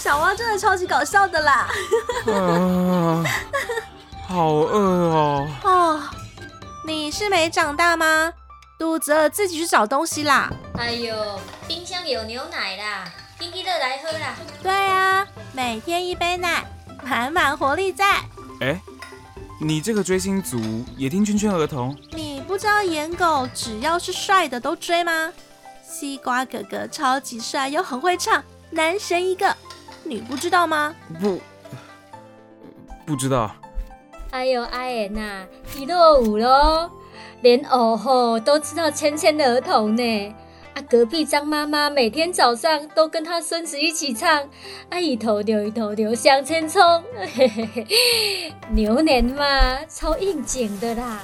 小汪真的超级搞笑的啦！啊，好饿哦！哦，你是没长大吗？肚子饿自己去找东西啦！哎呦，冰箱有牛奶啦，冰激乐来喝啦！对啊，每天一杯奶，满满活力在。哎，你这个追星族也听圈圈儿童？你不知道颜狗只要是帅的都追吗？西瓜哥哥超级帅又很会唱，男神一个。你不知道吗？不，不知道。哎呦，阿言呐，一落伍喽，连哦吼都知道圈圈儿童呢。啊，隔壁张妈妈每天早上都跟她孙子一起唱，啊，一头牛一头牛向前冲，嘿嘿嘿，牛年嘛，超应景的啦。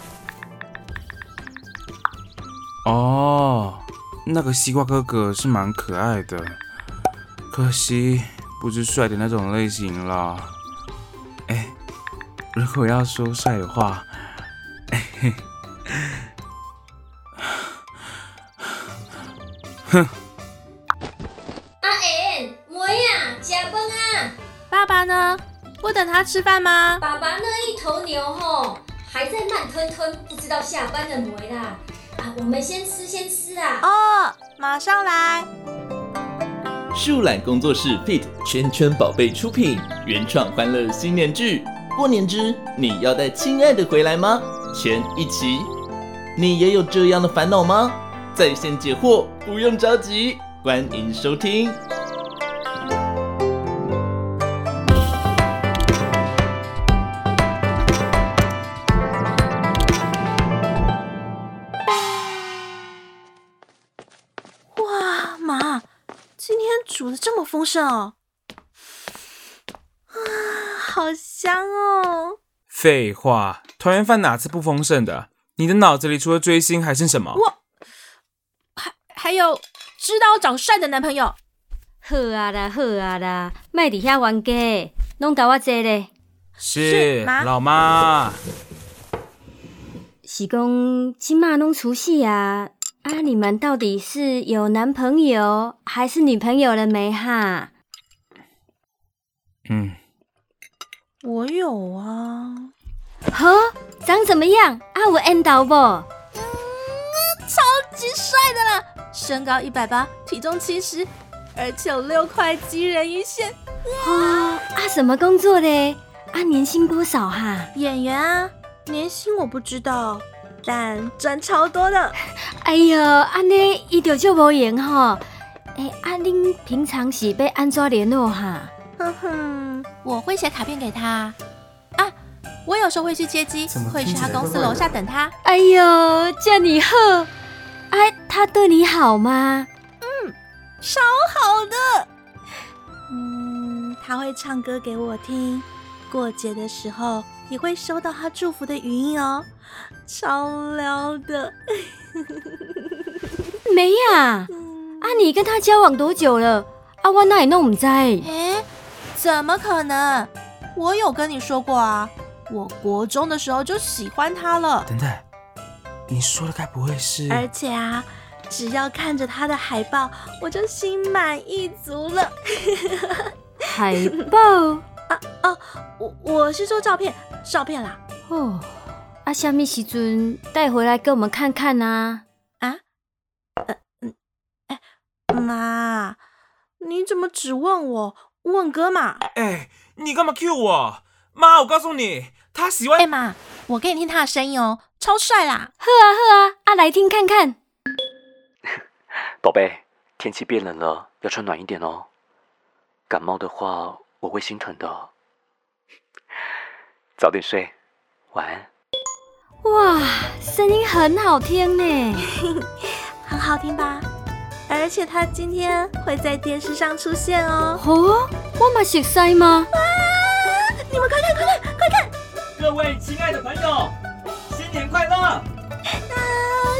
哦，那个西瓜哥哥是蛮可爱的，可惜。不是帅的那种类型啦。哎，如果要说帅的话，哎，哼。阿恩，妹啊，吃饭啊！爸爸呢？不等他吃饭吗？爸爸那一头牛吼，还在慢吞吞，不知道下班了没啦。啊，我们先吃，先吃啊。哦，马上来。树懒工作室 Pete 圈圈宝贝出品，原创欢乐新年剧。过年之你要带亲爱的回来吗？全一起，你也有这样的烦恼吗？在线解惑，不用着急，欢迎收听。丰盛哦，啊，好香哦！废话，团圆饭哪次不丰盛的？你的脑子里除了追星还剩什么？我还还有知道长帅的男朋友。好啊啦，好啊啦，卖底下冤家，弄搞我这嘞。是，老妈。是讲今嘛弄除夕啊？啊！你们到底是有男朋友还是女朋友了没哈？嗯，我有啊。呵，长怎么样？啊，我缘到不？嗯，超级帅的啦！身高一百八，体重七十，而且有六块肌人鱼线。哦，啊，什么工作的？啊，年薪多少哈？演员啊，年薪我不知道。但赚超多的，哎呦，安尼伊就就无闲吼。哎，阿玲平常是被安怎联络哈？哼哼，我会写卡片给他。啊，我有时候会去接机，会去他公司楼下等他。哎呦，叫你好，哎，他对你好吗？嗯，超好的。嗯，他会唱歌给我听，过节的时候也会收到他祝福的语音哦。超撩的，没呀？嗯、啊，你跟他交往多久了？啊，我哪里弄唔在？哎，怎么可能？我有跟你说过啊，我国中的时候就喜欢他了。等等，你说的该不会是？而且啊，只要看着他的海报，我就心满意足了。海报？啊哦，我我是说照片，照片啦。哦。啊，下面时阵带回来给我们看看啊？啊？呃嗯，哎，妈，你怎么只问我？问哥嘛？哎，你干嘛 cue 我？妈，我告诉你，他喜欢。哎妈，我给你听他的声音哦，超帅啦！呵啊呵啊，啊来听看看。宝贝，天气变冷了，要穿暖一点哦。感冒的话，我会心疼的。早点睡，晚安。哇，声音很好听呢，很好听吧？而且他今天会在电视上出现哦。哦，我嘛熟悉吗？哇，你们快看快看快看！各位亲爱的朋友，新年快乐！啊，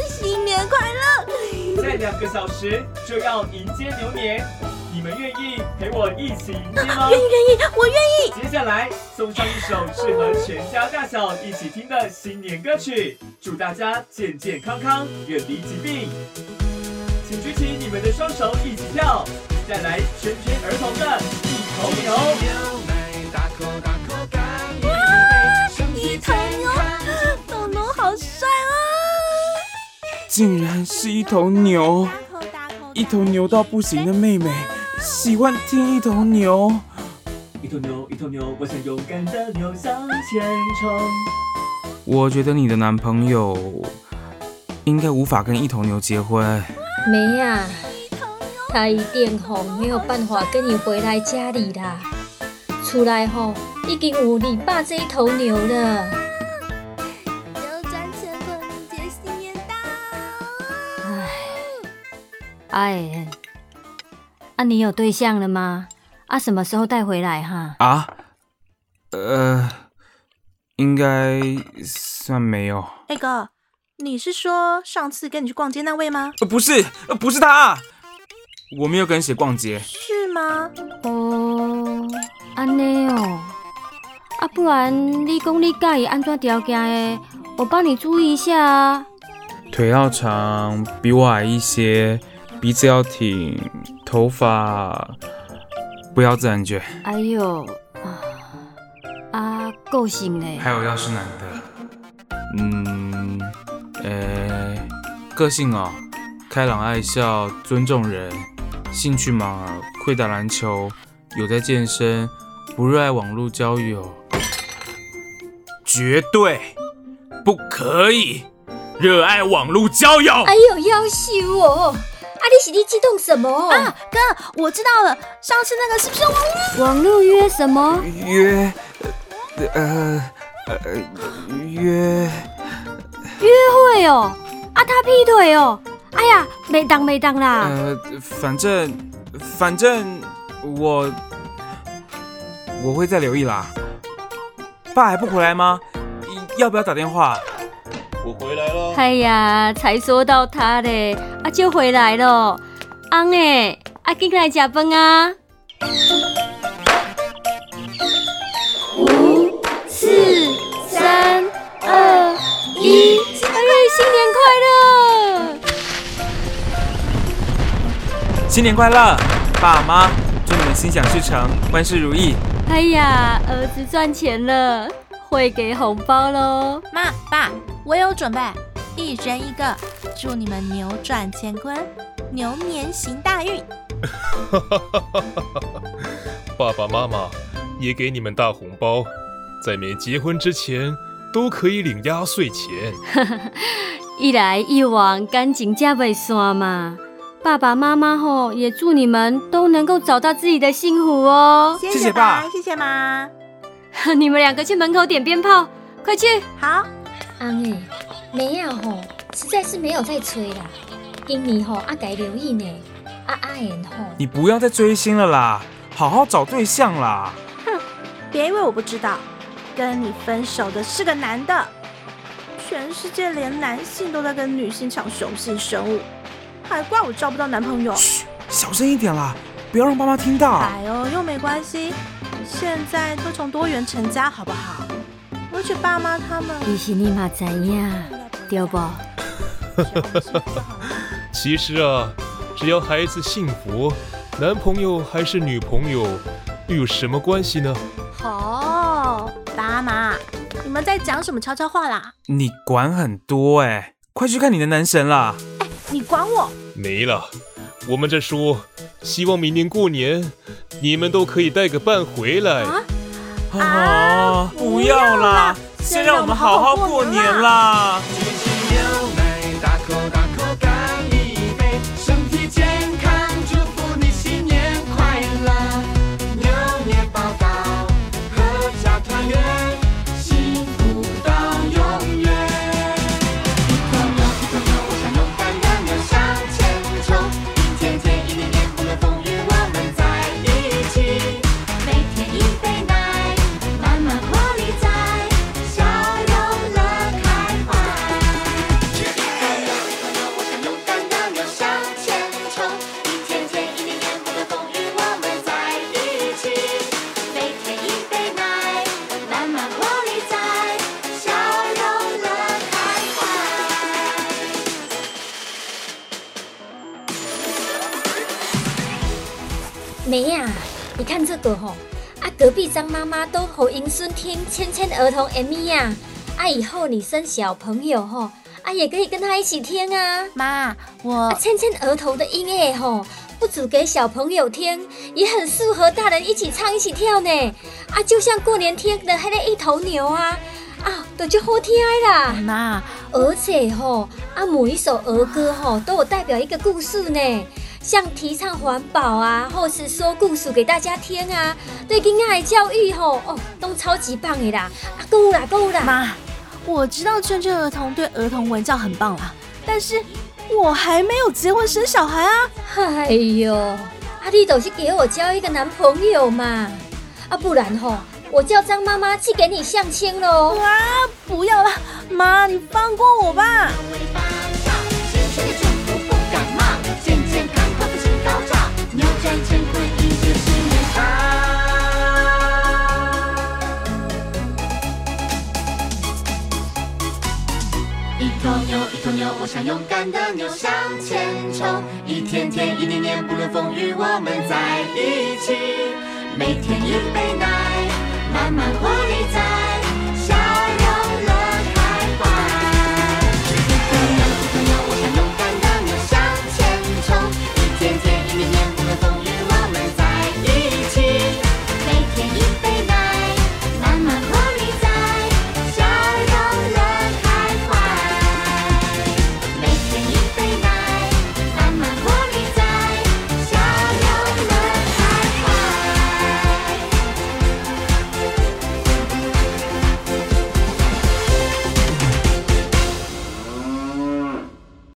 新年快乐！在两个小时就要迎接牛年。你们愿意陪我一起迎接吗？愿意，愿意，我愿意。接下来送上一首适合全家大小一起听的新年歌曲，祝大家健健康康，远离疾病。请举起你们的双手，一起跳，再来圈圈儿童的。头牛。一头牛，东东好帅啊！竟然是一头牛，一头牛到不行的妹妹，喜欢听一头牛。一头牛，一头牛，我想勇敢的牛向前冲。我觉得你的男朋友应该无法跟一头牛结婚。没呀，他一定吼没有办法跟你回来家里啦。出来后已经有你爸这一头牛了。哎，啊，你有对象了吗？啊，什么时候带回来哈？啊？呃，应该算没有。那个，你是说上次跟你去逛街那位吗？呃，不是，呃，不是他，我没有跟谁逛街。是吗？哦，安内哦，啊，不然你讲你介意安怎条件的，我帮你注意一下啊。腿要长，比我矮一些，鼻子要挺，头发不要自然卷。哎呦，啊，个性嘞？还有要是男的，嗯，呃，个性哦，开朗爱笑，尊重人，兴趣嘛，会打篮球，有在健身，不热爱网络交友，绝对不可以热爱网络交友。哎呦，要死我！啊，你是你激动什么？啊，哥，我知道了，上次那个是不是网络？网络约什么？约，呃，呃，约约会哦。啊，他劈腿哦。哎呀，没当没当啦。呃，反正反正我我会再留意啦。爸还不回来吗？要不要打电话？我回来了。哎呀，才说到他嘞，啊就回来了。昂哎，啊进来食饭啊。五、四、三、二、一，哎，新年快乐！新年快乐，爸妈，祝你们心想事成，万事如意。哎呀，儿子赚钱了，会给红包喽。妈爸。我有准备，一人一个，祝你们扭转乾坤，牛年行大运。爸爸妈妈也给你们大红包，在没结婚之前都可以领压岁钱。一来一往，感情才袂散嘛。爸爸妈妈吼，也祝你们都能够找到自己的幸福哦。谢谢爸，谢谢妈。你们两个去门口点鞭炮，快去。好。安诶，妹仔吼，实在是没有在催啦。今年吼，阿改留意呢。阿阿言吼，你不要再追星了啦，好好找对象啦。哼，别以为我不知道，跟你分手的是个男的。全世界连男性都在跟女性抢雄性生物，还怪我找不到男朋友。嘘，小声一点啦，不要让爸妈听到。哎呦，又没关系，现在都从多元成家，好不好？而且爸妈他们，其实你嘛知影，对不？其实啊，只要孩子幸福，男朋友还是女朋友，又有什么关系呢？哦，爸妈，你们在讲什么悄悄话啦？你管很多哎、欸，快去看你的男神啦！哎，你管我？没了，我们这说，希望明年过年你们都可以带个伴回来。啊啊！不要啦，先让我们好好过年啦！看这个吼、哦，啊，隔壁张妈妈都和迎孙听芊芊儿童 M V 呀，啊，以后你生小朋友吼、哦，啊，也可以跟他一起听啊。妈，我啊，芊芊儿童的音乐吼、哦，不止给小朋友听，也很适合大人一起唱一起跳呢。啊，就像过年听的那个一头牛啊，啊，都就好听啦。妈，而且吼、哦，啊，每一首儿歌吼、哦，都有代表一个故事呢。像提倡环保啊，或是说故事给大家听啊，对囡仔的教育吼哦，都超级棒的啦！啊，够啦够啦！妈，我知道芊芊儿童对儿童文教很棒啦，但是我还没有结婚生小孩啊！哎呦，啊，你都是给我交一个男朋友嘛！啊，不然吼，我叫张妈妈去给你相亲喽！啊，不要了，妈，你放过我吧！乾坤一头牛，一头牛，我想勇敢的牛向前冲。一天天，一年年，不论风雨，我们在一起。每天一杯奶，慢慢活力在。